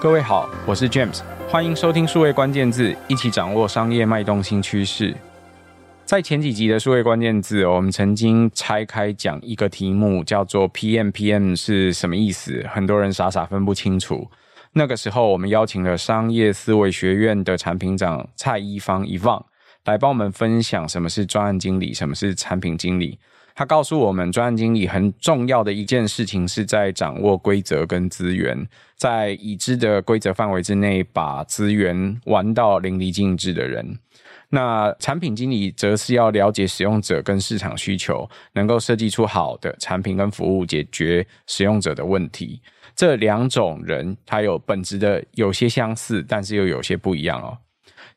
各位好，我是 James，欢迎收听数位关键字，一起掌握商业脉动新趋势。在前几集的数位关键字，我们曾经拆开讲一个题目，叫做 PM PM 是什么意思？很多人傻傻分不清楚。那个时候，我们邀请了商业思维学院的产品长蔡一芳 Yvonne 来帮我们分享什么是专案经理，什么是产品经理。他告诉我们，专案经理很重要的一件事情是在掌握规则跟资源，在已知的规则范围之内，把资源玩到淋漓尽致的人。那产品经理则是要了解使用者跟市场需求，能够设计出好的产品跟服务，解决使用者的问题。这两种人，他有本质的有些相似，但是又有些不一样哦。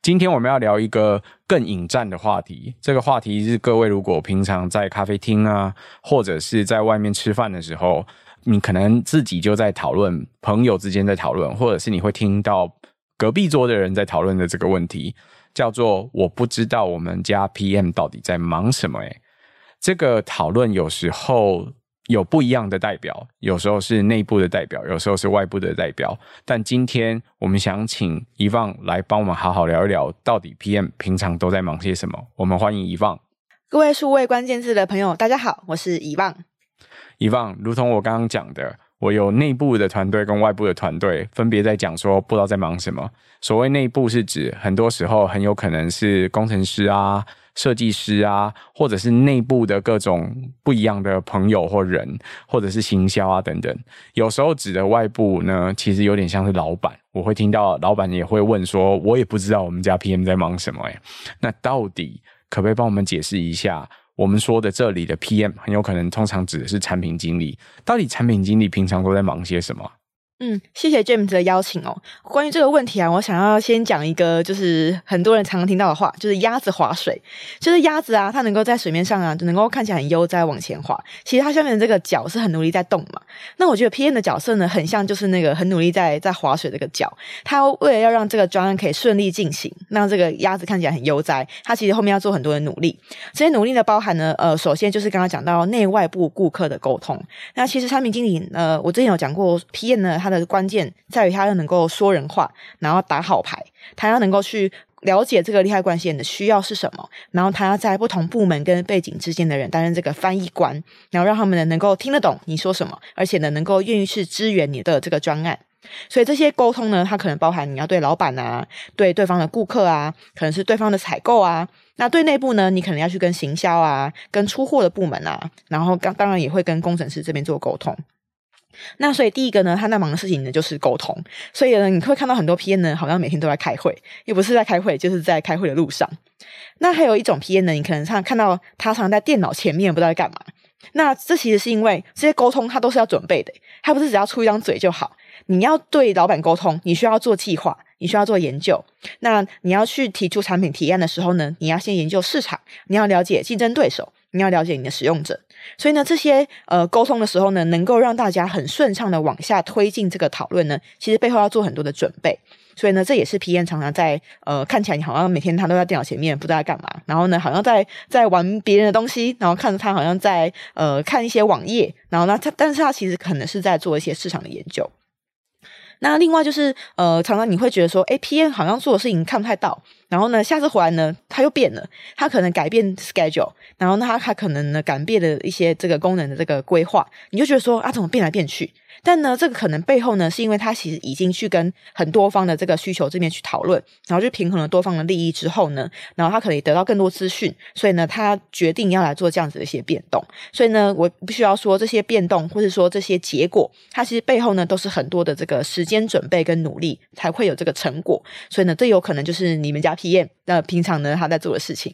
今天我们要聊一个更引战的话题。这个话题是各位如果平常在咖啡厅啊，或者是在外面吃饭的时候，你可能自己就在讨论，朋友之间在讨论，或者是你会听到隔壁桌的人在讨论的这个问题。叫做我不知道我们家 PM 到底在忙什么诶，这个讨论有时候有不一样的代表，有时候是内部的代表，有时候是外部的代表。但今天我们想请 Yvonne 来帮我们好好聊一聊，到底 PM 平常都在忙些什么？我们欢迎 Yvonne。各位数位关键字的朋友，大家好，我是 Yvonne。Yvonne，如同我刚刚讲的。我有内部的团队跟外部的团队，分别在讲说不知道在忙什么。所谓内部是指很多时候很有可能是工程师啊、设计师啊，或者是内部的各种不一样的朋友或人，或者是行销啊等等。有时候指的外部呢，其实有点像是老板。我会听到老板也会问说：“我也不知道我们家 PM 在忙什么。”哎，那到底可不可以帮我们解释一下？我们说的这里的 PM 很有可能通常指的是产品经理，到底产品经理平常都在忙些什么？嗯，谢谢 James 的邀请哦。关于这个问题啊，我想要先讲一个，就是很多人常常听到的话，就是鸭子划水。就是鸭子啊，它能够在水面上啊，就能够看起来很悠哉往前滑。其实它下面的这个脚是很努力在动嘛。那我觉得 PM 的角色呢，很像就是那个很努力在在划水这个脚。它为了要让这个专案可以顺利进行，让这个鸭子看起来很悠哉，它其实后面要做很多的努力。这些努力呢，包含呢，呃，首先就是刚刚讲到内外部顾客的沟通。那其实产品经理，呃，我之前有讲过，PM 呢，他的关键在于他要能够说人话，然后打好牌。他要能够去了解这个利害关系人的需要是什么，然后他要在不同部门跟背景之间的人担任这个翻译官，然后让他们呢能够听得懂你说什么，而且呢能够愿意去支援你的这个专案。所以这些沟通呢，它可能包含你要对老板啊，对对方的顾客啊，可能是对方的采购啊。那对内部呢，你可能要去跟行销啊，跟出货的部门啊，然后当当然也会跟工程师这边做沟通。那所以第一个呢，他在忙的事情呢就是沟通。所以呢，你会看到很多 PM 呢，好像每天都在开会，又不是在开会，就是在开会的路上。那还有一种 PM 呢，你可能常看到他常在电脑前面，不知道在干嘛。那这其实是因为这些沟通他都是要准备的，他不是只要出一张嘴就好。你要对老板沟通，你需要做计划，你需要做研究。那你要去提出产品提案的时候呢，你要先研究市场，你要了解竞争对手，你要了解你的使用者。所以呢，这些呃沟通的时候呢，能够让大家很顺畅的往下推进这个讨论呢，其实背后要做很多的准备。所以呢，这也是 PM 常常在呃看起来你好像每天他都在电脑前面不知道在干嘛，然后呢好像在在玩别人的东西，然后看着他好像在呃看一些网页，然后呢他但是他其实可能是在做一些市场的研究。那另外就是，呃，常常你会觉得说，诶，PM 好像做的事情看不太到，然后呢，下次回来呢，他又变了，他可能改变 schedule，然后呢，他他可能呢改变了一些这个功能的这个规划，你就觉得说，啊，怎么变来变去？但呢，这个可能背后呢，是因为他其实已经去跟很多方的这个需求这边去讨论，然后就平衡了多方的利益之后呢，然后他可以得到更多资讯，所以呢，他决定要来做这样子的一些变动。所以呢，我不需要说，这些变动或者说这些结果，它其实背后呢，都是很多的这个时间准备跟努力才会有这个成果。所以呢，这有可能就是你们家 PM 那平常呢他在做的事情。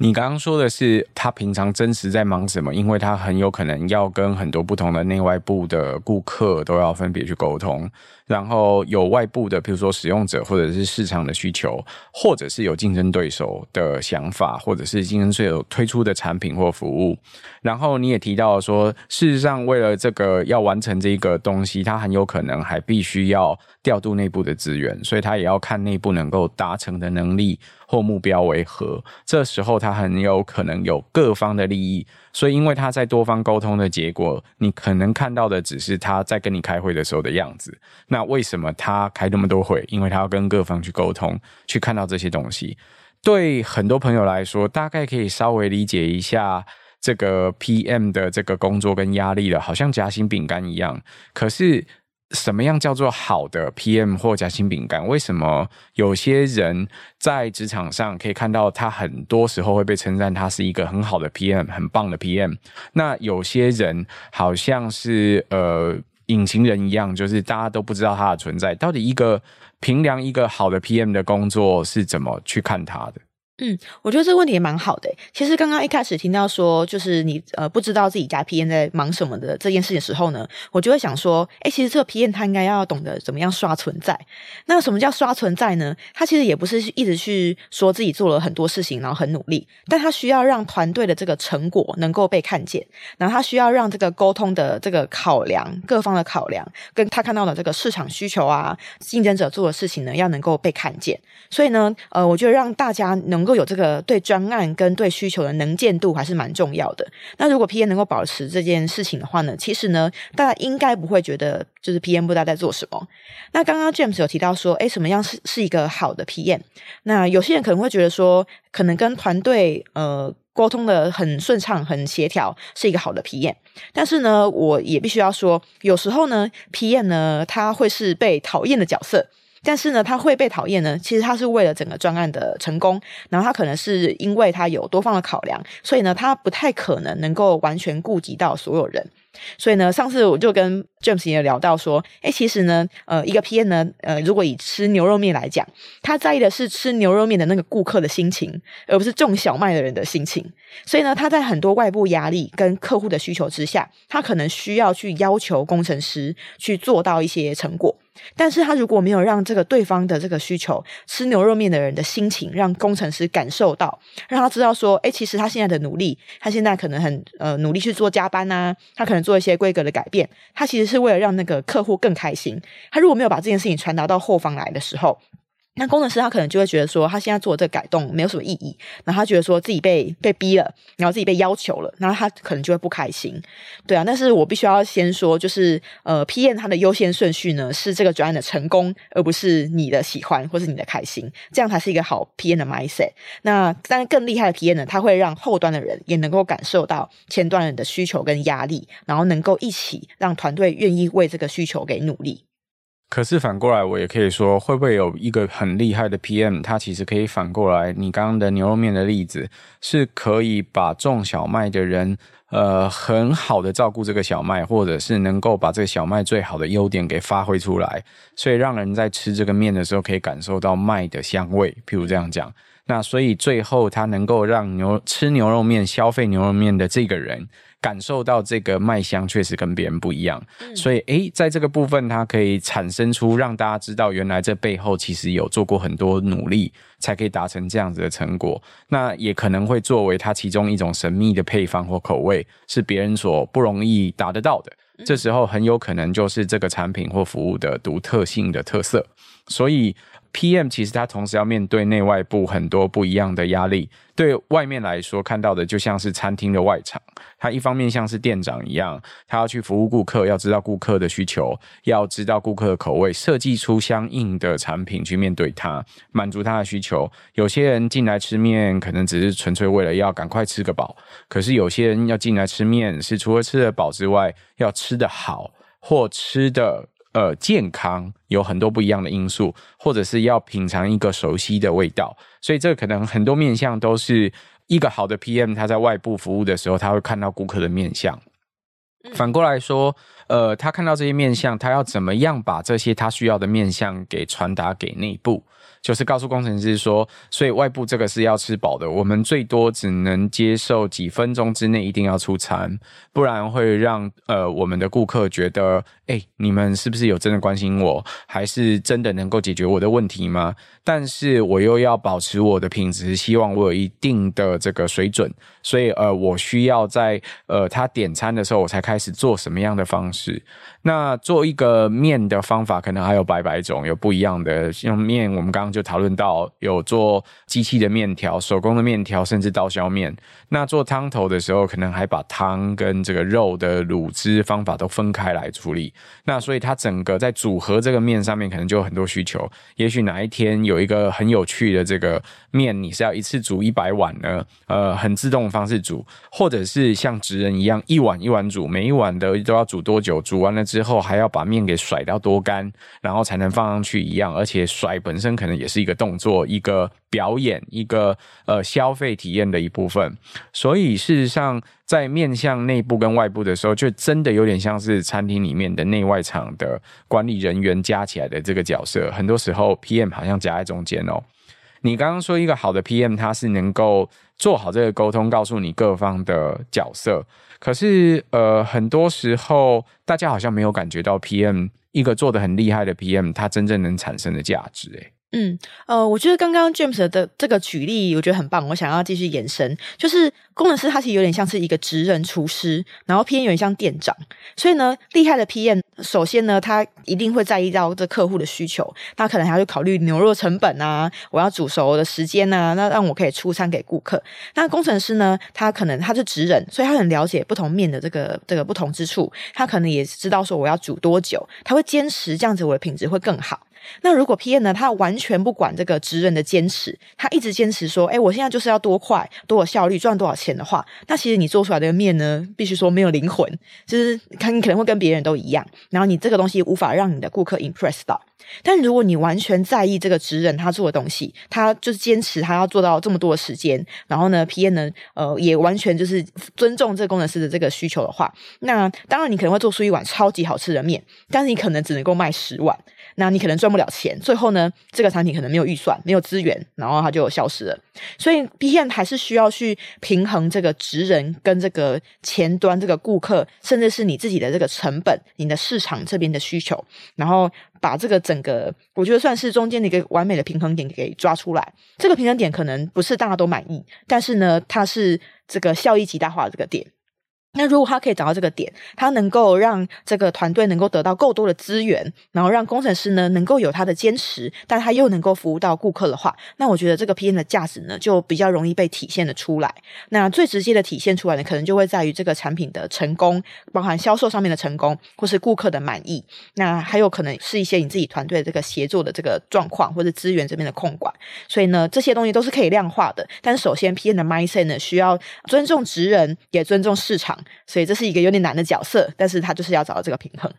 你刚刚说的是他平常真实在忙什么？因为他很有可能要跟很多不同的内外部的顾客都要分别去沟通，然后有外部的，比如说使用者或者是市场的需求，或者是有竞争对手的想法，或者是竞争对手推出的产品或服务。然后你也提到说，事实上为了这个要完成这个东西，他很有可能还必须要调度内部的资源，所以他也要看内部能够达成的能力。或目标为何。这时候他很有可能有各方的利益，所以因为他在多方沟通的结果，你可能看到的只是他在跟你开会的时候的样子。那为什么他开那么多会？因为他要跟各方去沟通，去看到这些东西。对很多朋友来说，大概可以稍微理解一下。这个 PM 的这个工作跟压力了，好像夹心饼干一样。可是，什么样叫做好的 PM 或夹心饼干？为什么有些人在职场上可以看到他很多时候会被称赞，他是一个很好的 PM，很棒的 PM？那有些人好像是呃隐形人一样，就是大家都不知道他的存在。到底一个评量一个好的 PM 的工作是怎么去看他的？嗯，我觉得这个问题也蛮好的。其实刚刚一开始听到说，就是你呃不知道自己家 P N 在忙什么的这件事情的时候呢，我就会想说，诶，其实这个 P N 他应该要懂得怎么样刷存在。那什么叫刷存在呢？他其实也不是一直去说自己做了很多事情，然后很努力，但他需要让团队的这个成果能够被看见，然后他需要让这个沟通的这个考量，各方的考量，跟他看到的这个市场需求啊，竞争者做的事情呢，要能够被看见。所以呢，呃，我觉得让大家能够有这个对专案跟对需求的能见度还是蛮重要的。那如果 PM 能够保持这件事情的话呢，其实呢，大家应该不会觉得就是 PM 不知道在做什么。那刚刚 James 有提到说，诶，什么样是是一个好的 PM？那有些人可能会觉得说，可能跟团队呃沟通的很顺畅、很协调，是一个好的 PM。但是呢，我也必须要说，有时候呢，PM 呢，他会是被讨厌的角色。但是呢，他会被讨厌呢，其实他是为了整个专案的成功，然后他可能是因为他有多方的考量，所以呢，他不太可能能够完全顾及到所有人。所以呢，上次我就跟 James 也聊到说，诶，其实呢，呃，一个 PM 呢，呃，如果以吃牛肉面来讲，他在意的是吃牛肉面的那个顾客的心情，而不是种小麦的人的心情。所以呢，他在很多外部压力跟客户的需求之下，他可能需要去要求工程师去做到一些成果。但是他如果没有让这个对方的这个需求，吃牛肉面的人的心情，让工程师感受到，让他知道说，哎，其实他现在的努力，他现在可能很呃努力去做加班啊，他可能做一些规格的改变，他其实是为了让那个客户更开心。他如果没有把这件事情传达到后方来的时候，那工程师他可能就会觉得说，他现在做的这个改动没有什么意义，然后他觉得说自己被被逼了，然后自己被要求了，然后他可能就会不开心。对啊，但是我必须要先说，就是呃，P N 他的优先顺序呢是这个专案的成功，而不是你的喜欢或是你的开心，这样才是一个好 P N 的 mindset。那当然更厉害的 P N 呢，他会让后端的人也能够感受到前端人的需求跟压力，然后能够一起让团队愿意为这个需求给努力。可是反过来，我也可以说，会不会有一个很厉害的 PM，他其实可以反过来，你刚刚的牛肉面的例子，是可以把种小麦的人，呃，很好的照顾这个小麦，或者是能够把这个小麦最好的优点给发挥出来，所以让人在吃这个面的时候可以感受到麦的香味，譬如这样讲。那所以最后他能够让牛吃牛肉面、消费牛肉面的这个人。感受到这个麦香确实跟别人不一样，嗯、所以诶，在这个部分，它可以产生出让大家知道，原来这背后其实有做过很多努力，才可以达成这样子的成果。那也可能会作为它其中一种神秘的配方或口味，是别人所不容易达得到的。嗯、这时候很有可能就是这个产品或服务的独特性的特色。所以。PM 其实他同时要面对内外部很多不一样的压力。对外面来说，看到的就像是餐厅的外场，他一方面像是店长一样，他要去服务顾客，要知道顾客的需求，要知道顾客的口味，设计出相应的产品去面对他，满足他的需求。有些人进来吃面，可能只是纯粹为了要赶快吃个饱；可是有些人要进来吃面，是除了吃得饱之外，要吃得好或吃得。呃，健康有很多不一样的因素，或者是要品尝一个熟悉的味道，所以这可能很多面向都是一个好的 PM，他在外部服务的时候，他会看到顾客的面相。反过来说，呃，他看到这些面相，他要怎么样把这些他需要的面相给传达给内部？就是告诉工程师说，所以外部这个是要吃饱的，我们最多只能接受几分钟之内一定要出餐，不然会让呃我们的顾客觉得，哎，你们是不是有真的关心我，还是真的能够解决我的问题吗？但是我又要保持我的品质，希望我有一定的这个水准，所以呃，我需要在呃他点餐的时候，我才开始做什么样的方式。那做一个面的方法可能还有百百种，有不一样的。像面，我们刚刚就讨论到有做机器的面条、手工的面条，甚至刀削面。那做汤头的时候，可能还把汤跟这个肉的卤汁方法都分开来处理。那所以它整个在组合这个面上面，可能就有很多需求。也许哪一天有一个很有趣的这个面，你是要一次煮一百碗呢？呃，很自动的方式煮，或者是像职人一样一碗一碗煮，每一碗的都要煮多久？煮完了之后还要把面给甩到多干，然后才能放上去一样。而且甩本身可能也是一个动作，一个表演，一个呃消费体验的一部分。所以事实上，在面向内部跟外部的时候，就真的有点像是餐厅里面的内外场的管理人员加起来的这个角色。很多时候，PM 好像夹在中间哦。你刚刚说一个好的 PM，他是能够做好这个沟通，告诉你各方的角色。可是，呃，很多时候大家好像没有感觉到 PM 一个做得很厉害的 PM，他真正能产生的价值，诶。嗯，呃，我觉得刚刚 James 的这个举例，我觉得很棒。我想要继续延伸，就是工程师他其实有点像是一个职人厨师，然后 PM 有点像店长。所以呢，厉害的 PM，首先呢，他一定会在意到这客户的需求，他可能还要去考虑牛肉成本啊，我要煮熟的时间啊，那让我可以出餐给顾客。那工程师呢，他可能他是职人，所以他很了解不同面的这个这个不同之处，他可能也知道说我要煮多久，他会坚持这样子，我的品质会更好。那如果 PM 呢，他完全不管这个职人的坚持，他一直坚持说，诶，我现在就是要多快、多有效率、赚多少钱的话，那其实你做出来的面呢，必须说没有灵魂，就是看你可能会跟别人都一样，然后你这个东西无法让你的顾客 impress 到。但如果你完全在意这个职人他做的东西，他就是坚持他要做到这么多的时间，然后呢，PM 呢，呃，也完全就是尊重这个工程师的这个需求的话，那当然你可能会做出一碗超级好吃的面，但是你可能只能够卖十碗。那你可能赚不了钱，最后呢，这个产品可能没有预算，没有资源，然后它就消失了。所以 PM 还是需要去平衡这个职人跟这个前端这个顾客，甚至是你自己的这个成本、你的市场这边的需求，然后把这个整个，我觉得算是中间的一个完美的平衡点给抓出来。这个平衡点可能不是大家都满意，但是呢，它是这个效益极大化的这个点。那如果他可以找到这个点，他能够让这个团队能够得到够多的资源，然后让工程师呢能够有他的坚持，但他又能够服务到顾客的话，那我觉得这个 PM 的价值呢就比较容易被体现的出来。那最直接的体现出来呢，可能就会在于这个产品的成功，包含销售上面的成功，或是顾客的满意。那还有可能是一些你自己团队这个协作的这个状况，或者资源这边的控管。所以呢，这些东西都是可以量化的。但首先，PM 的 mindset 呢需要尊重职人，也尊重市场。所以这是一个有点难的角色，但是他就是要找到这个平衡。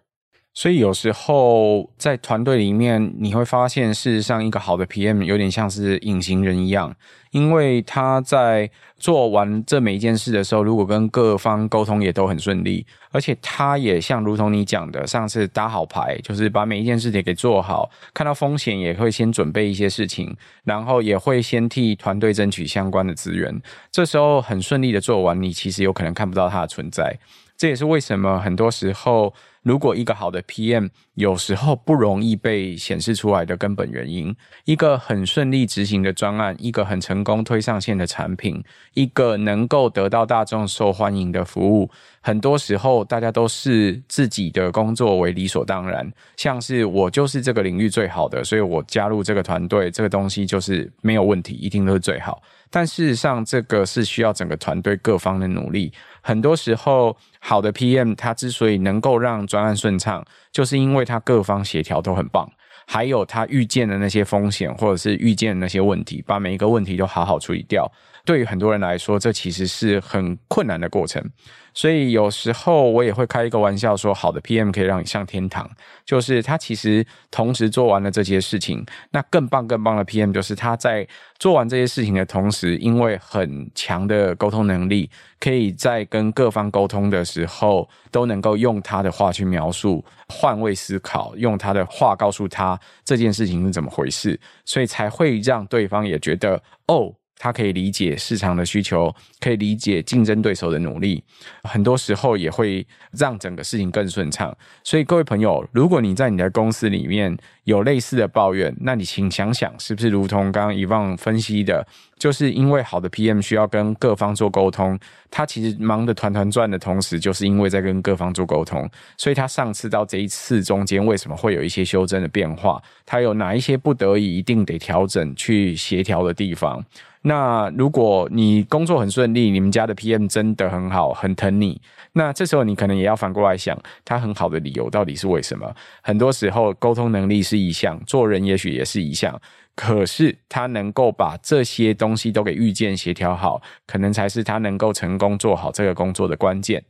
所以有时候在团队里面，你会发现，事实上一个好的 PM 有点像是隐形人一样，因为他在做完这每一件事的时候，如果跟各方沟通也都很顺利，而且他也像如同你讲的，上次打好牌，就是把每一件事情给做好，看到风险也会先准备一些事情，然后也会先替团队争取相关的资源，这时候很顺利的做完，你其实有可能看不到他的存在。这也是为什么很多时候，如果一个好的 PM 有时候不容易被显示出来的根本原因。一个很顺利执行的专案，一个很成功推上线的产品，一个能够得到大众受欢迎的服务，很多时候大家都视自己的工作为理所当然，像是我就是这个领域最好的，所以我加入这个团队，这个东西就是没有问题，一定都是最好。但事实上，这个是需要整个团队各方的努力。很多时候，好的 PM 他之所以能够让专案顺畅，就是因为他各方协调都很棒，还有他预见的那些风险，或者是预见的那些问题，把每一个问题都好好处理掉。对于很多人来说，这其实是很困难的过程。所以有时候我也会开一个玩笑说，好的 PM 可以让你上天堂，就是他其实同时做完了这些事情。那更棒更棒的 PM 就是他在做完这些事情的同时，因为很强的沟通能力，可以在跟各方沟通的时候，都能够用他的话去描述，换位思考，用他的话告诉他这件事情是怎么回事，所以才会让对方也觉得哦。他可以理解市场的需求，可以理解竞争对手的努力，很多时候也会让整个事情更顺畅。所以各位朋友，如果你在你的公司里面有类似的抱怨，那你请想想，是不是如同刚刚伊旺分析的，就是因为好的 PM 需要跟各方做沟通，他其实忙得团团转的同时，就是因为在跟各方做沟通，所以他上次到这一次中间为什么会有一些修正的变化？他有哪一些不得已一定得调整去协调的地方？那如果你工作很顺利，你们家的 PM 真的很好，很疼你，那这时候你可能也要反过来想，他很好的理由到底是为什么？很多时候沟通能力是一项，做人也许也是一项，可是他能够把这些东西都给预见协调好，可能才是他能够成功做好这个工作的关键。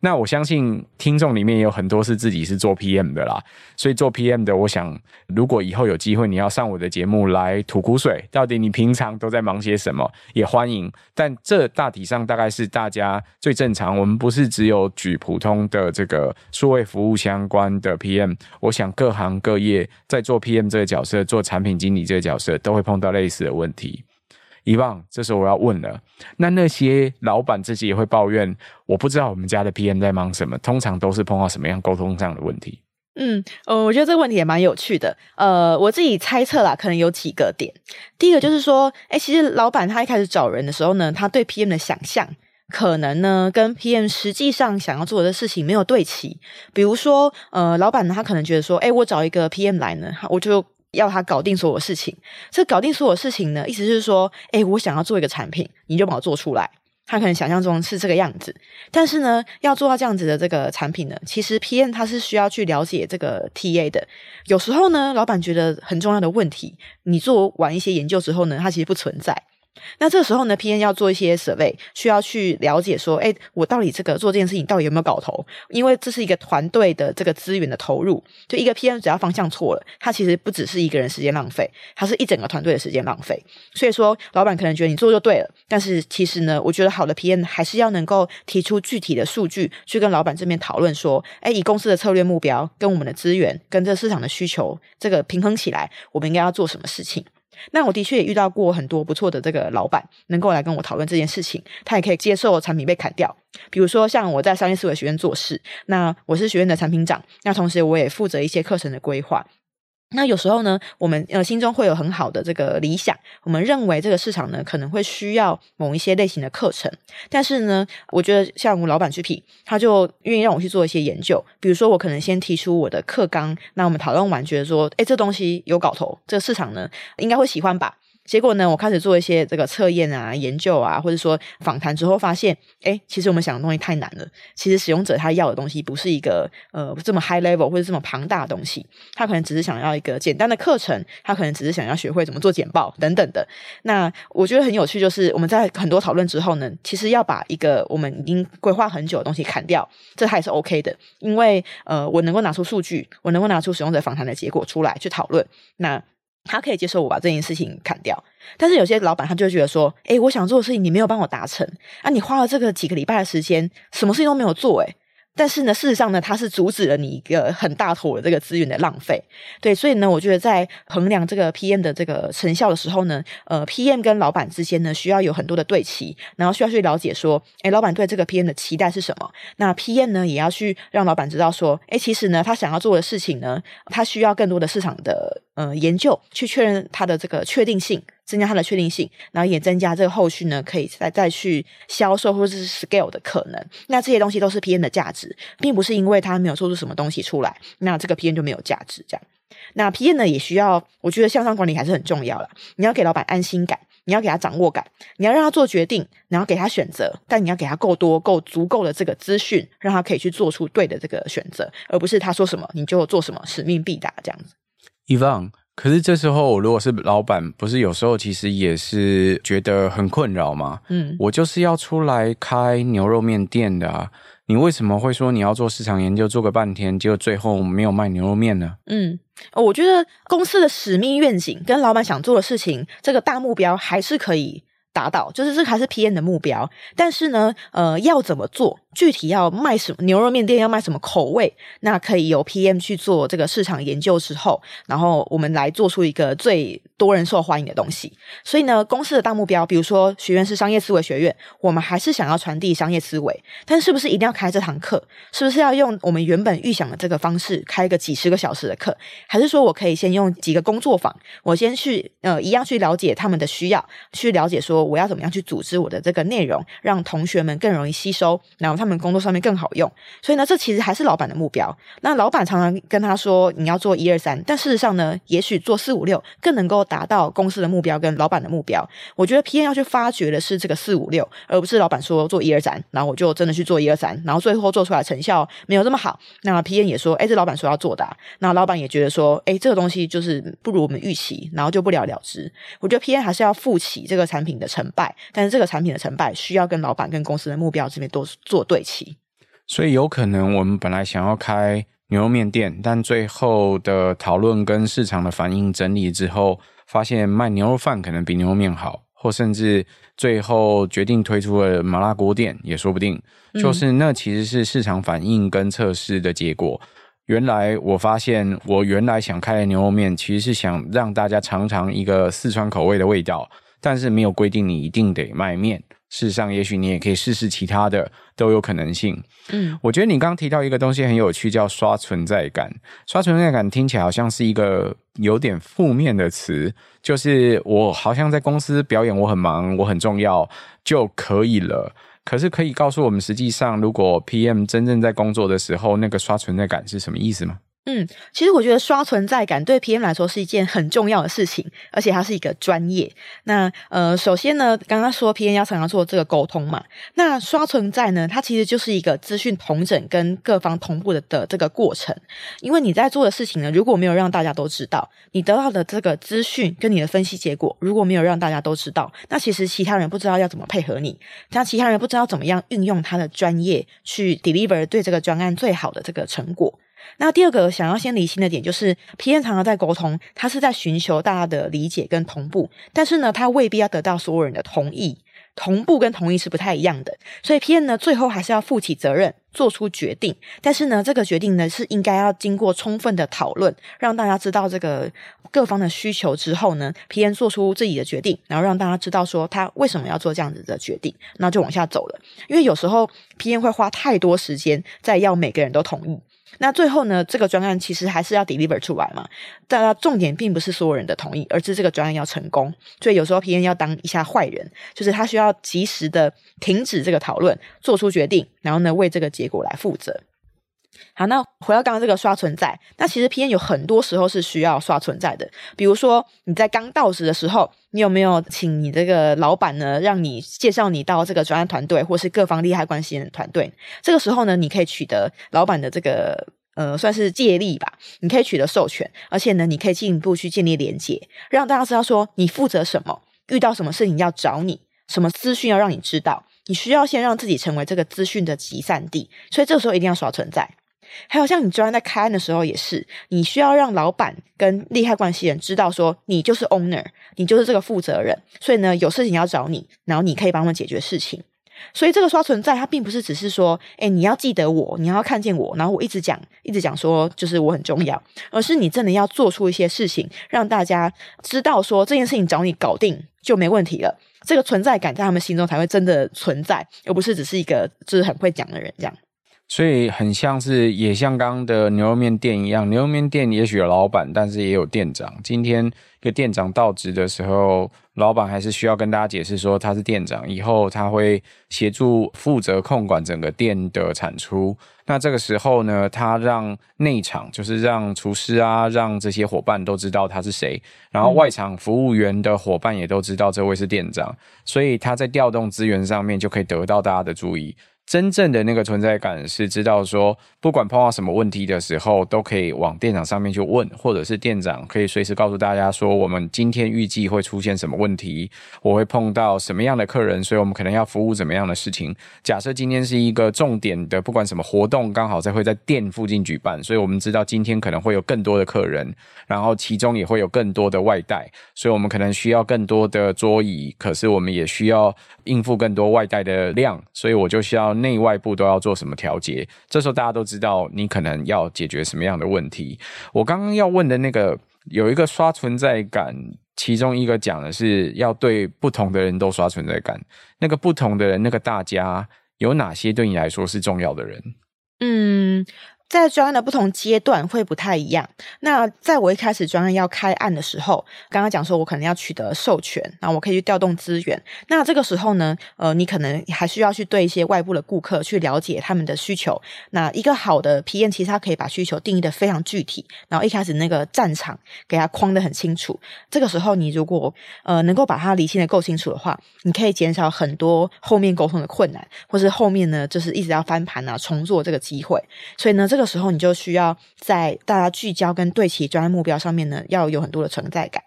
那我相信听众里面有很多是自己是做 PM 的啦，所以做 PM 的，我想如果以后有机会你要上我的节目来吐苦水，到底你平常都在忙些什么，也欢迎。但这大体上大概是大家最正常，我们不是只有举普通的这个数位服务相关的 PM，我想各行各业在做 PM 这个角色，做产品经理这个角色，都会碰到类似的问题。遗忘这时候我要问了，那那些老板自己也会抱怨，我不知道我们家的 PM 在忙什么，通常都是碰到什么样沟通上的问题？嗯，呃，我觉得这个问题也蛮有趣的。呃，我自己猜测啦，可能有几个点。第一个就是说，哎，其实老板他一开始找人的时候呢，他对 PM 的想象可能呢跟 PM 实际上想要做的事情没有对齐。比如说，呃，老板呢他可能觉得说，哎，我找一个 PM 来呢，我就。要他搞定所有事情，这搞定所有事情呢，意思是说，哎，我想要做一个产品，你就把我做出来。他可能想象中是这个样子，但是呢，要做到这样子的这个产品呢，其实 PN 他是需要去了解这个 TA 的。有时候呢，老板觉得很重要的问题，你做完一些研究之后呢，它其实不存在。那这个时候呢，PM 要做一些 survey，需要去了解说，哎，我到底这个做这件事情到底有没有搞头？因为这是一个团队的这个资源的投入，就一个 PM 只要方向错了，他其实不只是一个人时间浪费，他是一整个团队的时间浪费。所以说，老板可能觉得你做就对了，但是其实呢，我觉得好的 PM 还是要能够提出具体的数据，去跟老板这边讨论说，哎，以公司的策略目标跟我们的资源跟这市场的需求这个平衡起来，我们应该要做什么事情。那我的确也遇到过很多不错的这个老板，能够来跟我讨论这件事情，他也可以接受产品被砍掉。比如说，像我在商业思维学院做事，那我是学院的产品长，那同时我也负责一些课程的规划。那有时候呢，我们呃心中会有很好的这个理想，我们认为这个市场呢可能会需要某一些类型的课程，但是呢，我觉得像我们老板去品他就愿意让我去做一些研究，比如说我可能先提出我的课纲，那我们讨论完觉得说，诶，这东西有搞头，这个市场呢应该会喜欢吧。结果呢，我开始做一些这个测验啊、研究啊，或者说访谈之后，发现，诶，其实我们想的东西太难了。其实使用者他要的东西不是一个呃这么 high level 或者这么庞大的东西，他可能只是想要一个简单的课程，他可能只是想要学会怎么做简报等等的。那我觉得很有趣，就是我们在很多讨论之后呢，其实要把一个我们已经规划很久的东西砍掉，这还是 OK 的，因为呃，我能够拿出数据，我能够拿出使用者访谈的结果出来去讨论。那他可以接受我把这件事情砍掉，但是有些老板他就会觉得说：“诶，我想做的事情你没有帮我达成啊！你花了这个几个礼拜的时间，什么事情都没有做，诶。”但是呢，事实上呢，他是阻止了你一个很大头的这个资源的浪费。对，所以呢，我觉得在衡量这个 PM 的这个成效的时候呢，呃，PM 跟老板之间呢，需要有很多的对齐，然后需要去了解说，诶，老板对这个 PM 的期待是什么？那 PM 呢，也要去让老板知道说，诶，其实呢，他想要做的事情呢，他需要更多的市场的呃研究去确认它的这个确定性。增加它的确定性，然后也增加这个后续呢，可以再再去销售或者是 scale 的可能。那这些东西都是 PM 的价值，并不是因为他没有做出什么东西出来，那这个 PM 就没有价值。这样，那 PM 呢也需要，我觉得向上管理还是很重要了。你要给老板安心感，你要给他掌握感，你要让他做决定，然后给他选择，但你要给他够多、够足够的这个资讯，让他可以去做出对的这个选择，而不是他说什么你就做什么，使命必达这样子。Yvonne 可是这时候，我如果是老板，不是有时候其实也是觉得很困扰吗？嗯，我就是要出来开牛肉面店的啊，你为什么会说你要做市场研究，做个半天，结果最后没有卖牛肉面呢？嗯，我觉得公司的使命愿景跟老板想做的事情，这个大目标还是可以达到，就是这还是 P N 的目标。但是呢，呃，要怎么做？具体要卖什么牛肉面店要卖什么口味，那可以由 PM 去做这个市场研究之后，然后我们来做出一个最多人受欢迎的东西。所以呢，公司的大目标，比如说学院是商业思维学院，我们还是想要传递商业思维，但是不是一定要开这堂课？是不是要用我们原本预想的这个方式开个几十个小时的课？还是说我可以先用几个工作坊，我先去呃一样去了解他们的需要，去了解说我要怎么样去组织我的这个内容，让同学们更容易吸收，然后他们工作上面更好用。所以呢，这其实还是老板的目标。那老板常常跟他说你要做一二三，但事实上呢，也许做四五六更能够达到公司的目标跟老板的目标。我觉得 P N 要去发掘的是这个四五六，而不是老板说做一二三，然后我就真的去做一二三，然后最后做出来成效没有这么好。那 P N 也说，哎，这老板说要做的，那老板也觉得说，哎，这个东西就是不如我们预期，然后就不了了之。我觉得 P N 还是要负起这个产品的成败，但是这个产品的成败需要跟老板跟公司的目标这边都做对齐。所以有可能我们本来想要开牛肉面店，但最后的讨论跟市场的反应整理之后，发现卖牛肉饭可能比牛肉面好，或甚至最后决定推出了麻辣锅店也说不定。就是那其实是市场反应跟测试的结果。原来我发现，我原来想开的牛肉面，其实是想让大家尝尝一个四川口味的味道，但是没有规定你一定得卖面。事实上，也许你也可以试试其他的，都有可能性。嗯，我觉得你刚刚提到一个东西很有趣，叫刷存在感。刷存在感听起来好像是一个有点负面的词，就是我好像在公司表演，我很忙，我很重要就可以了。可是可以告诉我们，实际上如果 PM 真正在工作的时候，那个刷存在感是什么意思吗？嗯，其实我觉得刷存在感对 PM 来说是一件很重要的事情，而且它是一个专业。那呃，首先呢，刚刚说 PM 要常常做这个沟通嘛，那刷存在呢，它其实就是一个资讯统整跟各方同步的的这个过程。因为你在做的事情呢，如果没有让大家都知道，你得到的这个资讯跟你的分析结果，如果没有让大家都知道，那其实其他人不知道要怎么配合你，那其他人不知道怎么样运用他的专业去 deliver 对这个专案最好的这个成果。那第二个想要先理清的点就是，P N 常常在沟通，他是在寻求大家的理解跟同步，但是呢，他未必要得到所有人的同意。同步跟同意是不太一样的，所以 P N 呢，最后还是要负起责任，做出决定。但是呢，这个决定呢，是应该要经过充分的讨论，让大家知道这个各方的需求之后呢，PM 做出自己的决定，然后让大家知道说他为什么要做这样子的决定，那就往下走了。因为有时候 PM 会花太多时间在要每个人都同意。那最后呢，这个专案其实还是要 deliver 出来嘛。但它重点并不是所有人的同意，而是这个专案要成功。所以有时候 PM 要当一下坏人，就是他需要及时的停止这个讨论，做出决定，然后呢，为这个结果来负责。好，那回到刚刚这个刷存在，那其实 P N 有很多时候是需要刷存在的。比如说你在刚到职的时候，你有没有请你这个老板呢，让你介绍你到这个专案团队，或是各方利害关系人团队？这个时候呢，你可以取得老板的这个呃，算是借力吧，你可以取得授权，而且呢，你可以进一步去建立连接，让大家知道说你负责什么，遇到什么事情要找你，什么资讯要让你知道，你需要先让自己成为这个资讯的集散地，所以这个时候一定要刷存在。还有像你专案在开案的时候也是，你需要让老板跟利害关系人知道说你就是 owner，你就是这个负责人，所以呢，有事情要找你，然后你可以帮我们解决事情。所以这个刷存在，它并不是只是说，诶，你要记得我，你要看见我，然后我一直讲，一直讲说，就是我很重要，而是你真的要做出一些事情，让大家知道说这件事情找你搞定就没问题了。这个存在感在他们心中才会真的存在，而不是只是一个就是很会讲的人这样。所以很像是，也像刚刚的牛肉面店一样，牛肉面店也许有老板，但是也有店长。今天一个店长到职的时候，老板还是需要跟大家解释说他是店长，以后他会协助负责控管整个店的产出。那这个时候呢，他让内场就是让厨师啊，让这些伙伴都知道他是谁，然后外场服务员的伙伴也都知道这位是店长，所以他在调动资源上面就可以得到大家的注意。真正的那个存在感是知道说，不管碰到什么问题的时候，都可以往店长上面去问，或者是店长可以随时告诉大家说，我们今天预计会出现什么问题，我会碰到什么样的客人，所以我们可能要服务怎么样的事情。假设今天是一个重点的，不管什么活动，刚好在会在店附近举办，所以我们知道今天可能会有更多的客人，然后其中也会有更多的外带，所以我们可能需要更多的桌椅，可是我们也需要应付更多外带的量，所以我就需要。内外部都要做什么调节。这时候大家都知道你可能要解决什么样的问题。我刚刚要问的那个有一个刷存在感，其中一个讲的是要对不同的人都刷存在感。那个不同的人，那个大家有哪些对你来说是重要的人？嗯。在专案的不同阶段会不太一样。那在我一开始专案要开案的时候，刚刚讲说我可能要取得授权，然后我可以去调动资源。那这个时候呢，呃，你可能还需要去对一些外部的顾客去了解他们的需求。那一个好的 PM 其实他可以把需求定义得非常具体，然后一开始那个战场给他框得很清楚。这个时候你如果呃能够把它理清得够清楚的话，你可以减少很多后面沟通的困难，或是后面呢就是一直要翻盘啊重做这个机会。所以呢，这这个时候你就需要在大家聚焦跟对齐专业目标上面呢，要有很多的存在感。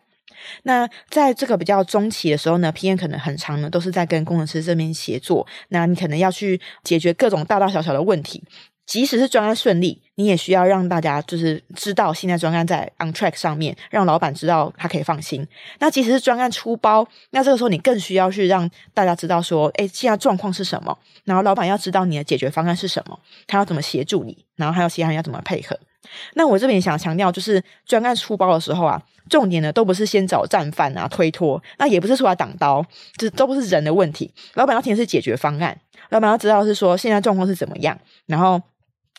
那在这个比较中期的时候呢，PM 可能很长呢，都是在跟工程师这边协作。那你可能要去解决各种大大小小的问题。即使是专案顺利，你也需要让大家就是知道现在专案在 on track 上面，让老板知道他可以放心。那即使是专案出包，那这个时候你更需要去让大家知道说，诶，现在状况是什么？然后老板要知道你的解决方案是什么，他要怎么协助你，然后还有其他人要怎么配合。那我这边想强调，就是专案出包的时候啊，重点呢都不是先找战犯啊推脱，那也不是出来挡刀，这都不是人的问题。老板要听的是解决方案，老板要知道是说现在状况是怎么样，然后。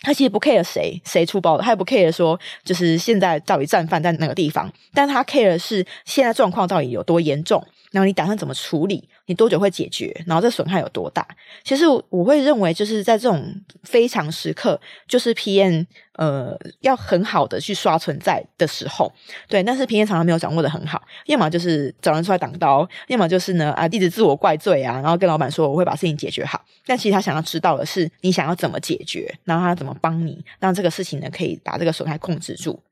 他其实不 care 谁谁出包，他也不 care 说就是现在到底战犯在哪个地方，但他 care 的是现在状况到底有多严重，然后你打算怎么处理，你多久会解决，然后这损害有多大？其实我，会认为就是在这种非常时刻，就是 PM 呃要很好的去刷存在的时候，对，但是 PM 常常没有掌握的很好，要么就是找人出来挡刀，要么就是呢啊一直自我怪罪啊，然后跟老板说我会把事情解决好，但其实他想要知道的是你想要怎么解决，然后他怎么帮你让这个事情呢可以把这个损害控制住。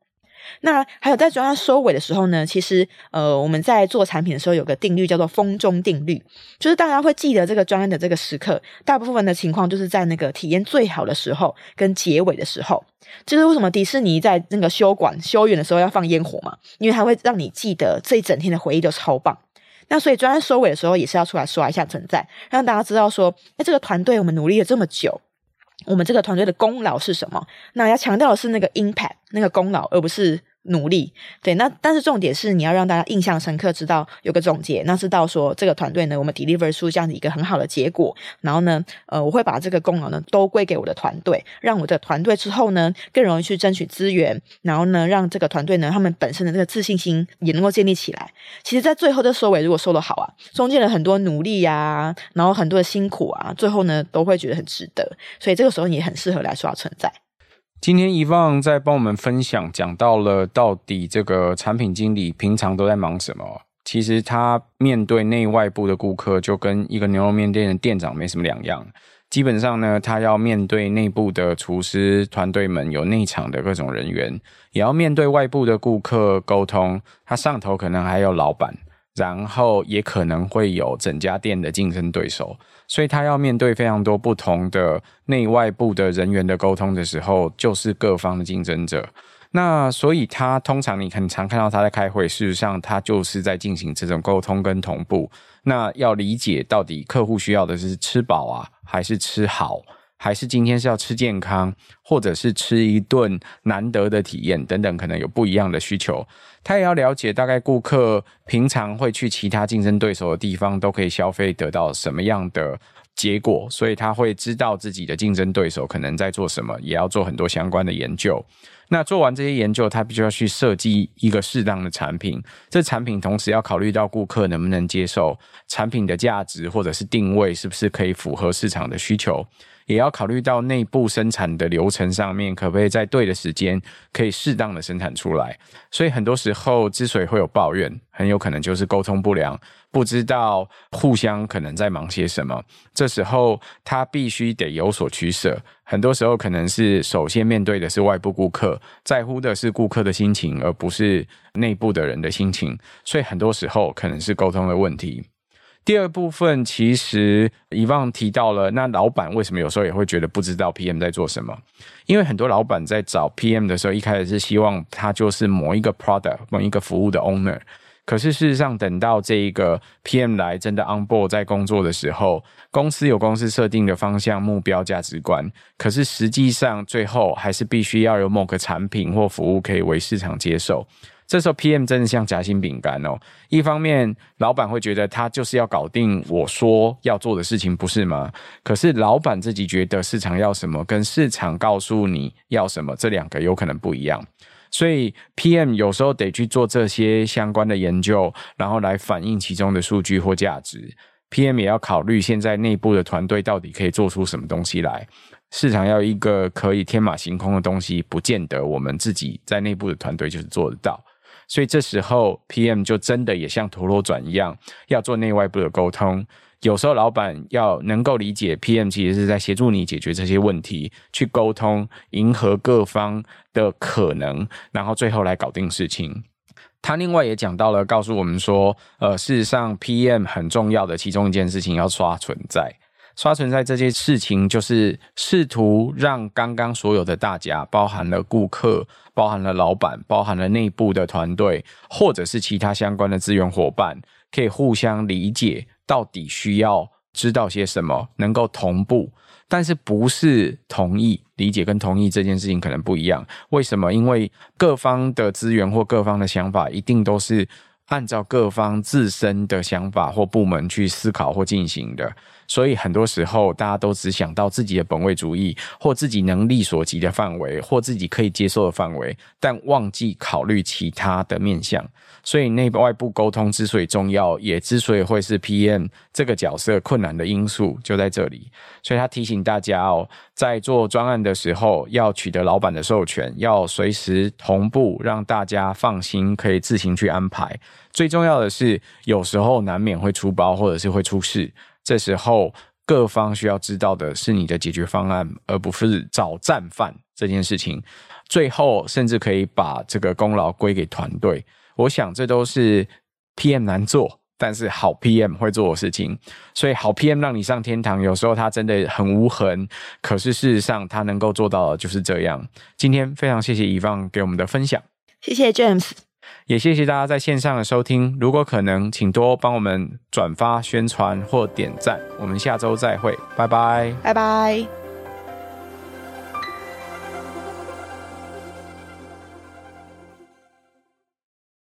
那还有在专案收尾的时候呢，其实呃，我们在做产品的时候有个定律叫做风中定律，就是大家会记得这个专案的这个时刻，大部分的情况就是在那个体验最好的时候跟结尾的时候。就是为什么迪士尼在那个休馆休园的时候要放烟火嘛？因为它会让你记得这一整天的回忆都超棒。那所以专案收尾的时候也是要出来刷一下存在，让大家知道说，哎，这个团队我们努力了这么久。我们这个团队的功劳是什么？那要强调的是那个 impact，那个功劳，而不是。努力，对，那但是重点是你要让大家印象深刻，知道有个总结，那知道说这个团队呢，我们 deliver 出这样的一个很好的结果，然后呢，呃，我会把这个功劳呢都归给我的团队，让我的团队之后呢更容易去争取资源，然后呢让这个团队呢他们本身的这个自信心也能够建立起来。其实，在最后的收尾，如果收得好啊，中间的很多努力呀、啊，然后很多的辛苦啊，最后呢都会觉得很值得，所以这个时候你很适合来说要存在。今天 Yvonne 在帮我们分享，讲到了到底这个产品经理平常都在忙什么。其实他面对内外部的顾客，就跟一个牛肉面店的店长没什么两样。基本上呢，他要面对内部的厨师团队们，有内场的各种人员，也要面对外部的顾客沟通。他上头可能还有老板。然后也可能会有整家店的竞争对手，所以他要面对非常多不同的内外部的人员的沟通的时候，就是各方的竞争者。那所以他通常你很常看到他在开会，事实上他就是在进行这种沟通跟同步。那要理解到底客户需要的是吃饱啊，还是吃好？还是今天是要吃健康，或者是吃一顿难得的体验等等，可能有不一样的需求。他也要了解大概顾客平常会去其他竞争对手的地方都可以消费得到什么样的结果，所以他会知道自己的竞争对手可能在做什么，也要做很多相关的研究。那做完这些研究，他必须要去设计一个适当的产品。这产品同时要考虑到顾客能不能接受，产品的价值或者是定位是不是可以符合市场的需求。也要考虑到内部生产的流程上面，可不可以在对的时间可以适当的生产出来。所以很多时候之所以会有抱怨，很有可能就是沟通不良，不知道互相可能在忙些什么。这时候他必须得有所取舍。很多时候可能是首先面对的是外部顾客，在乎的是顾客的心情，而不是内部的人的心情。所以很多时候可能是沟通的问题。第二部分其实以往提到了，那老板为什么有时候也会觉得不知道 PM 在做什么？因为很多老板在找 PM 的时候，一开始是希望他就是某一个 product、某一个服务的 owner。可是事实上，等到这一个 PM 来真的 on board 在工作的时候，公司有公司设定的方向、目标、价值观。可是实际上，最后还是必须要有某个产品或服务可以为市场接受。这时候 PM 真的像夹心饼干哦。一方面，老板会觉得他就是要搞定我说要做的事情，不是吗？可是老板自己觉得市场要什么，跟市场告诉你要什么，这两个有可能不一样。所以 PM 有时候得去做这些相关的研究，然后来反映其中的数据或价值。PM 也要考虑现在内部的团队到底可以做出什么东西来。市场要一个可以天马行空的东西，不见得我们自己在内部的团队就是做得到。所以这时候 PM 就真的也像陀螺转一样，要做内外部的沟通。有时候老板要能够理解 PM 其实是在协助你解决这些问题，去沟通，迎合各方的可能，然后最后来搞定事情。他另外也讲到了，告诉我们说，呃，事实上 PM 很重要的其中一件事情要刷存在。刷存在这件事情，就是试图让刚刚所有的大家，包含了顾客，包含了老板，包含了内部的团队，或者是其他相关的资源伙伴，可以互相理解。到底需要知道些什么，能够同步，但是不是同意，理解跟同意这件事情可能不一样。为什么？因为各方的资源或各方的想法，一定都是按照各方自身的想法或部门去思考或进行的。所以很多时候，大家都只想到自己的本位主义，或自己能力所及的范围，或自己可以接受的范围，但忘记考虑其他的面向。所以内外部沟通之所以重要，也之所以会是 PM 这个角色困难的因素，就在这里。所以他提醒大家哦，在做专案的时候，要取得老板的授权，要随时同步，让大家放心，可以自行去安排。最重要的是，有时候难免会出包，或者是会出事。这时候，各方需要知道的是你的解决方案，而不是找战犯这件事情。最后，甚至可以把这个功劳归给团队。我想，这都是 PM 难做，但是好 PM 会做的事情。所以，好 PM 让你上天堂，有时候他真的很无痕，可是事实上，他能够做到的就是这样。今天非常谢谢以放给我们的分享，谢谢 James。也谢谢大家在线上的收听，如果可能，请多帮我们转发、宣传或点赞。我们下周再会，拜拜，拜拜。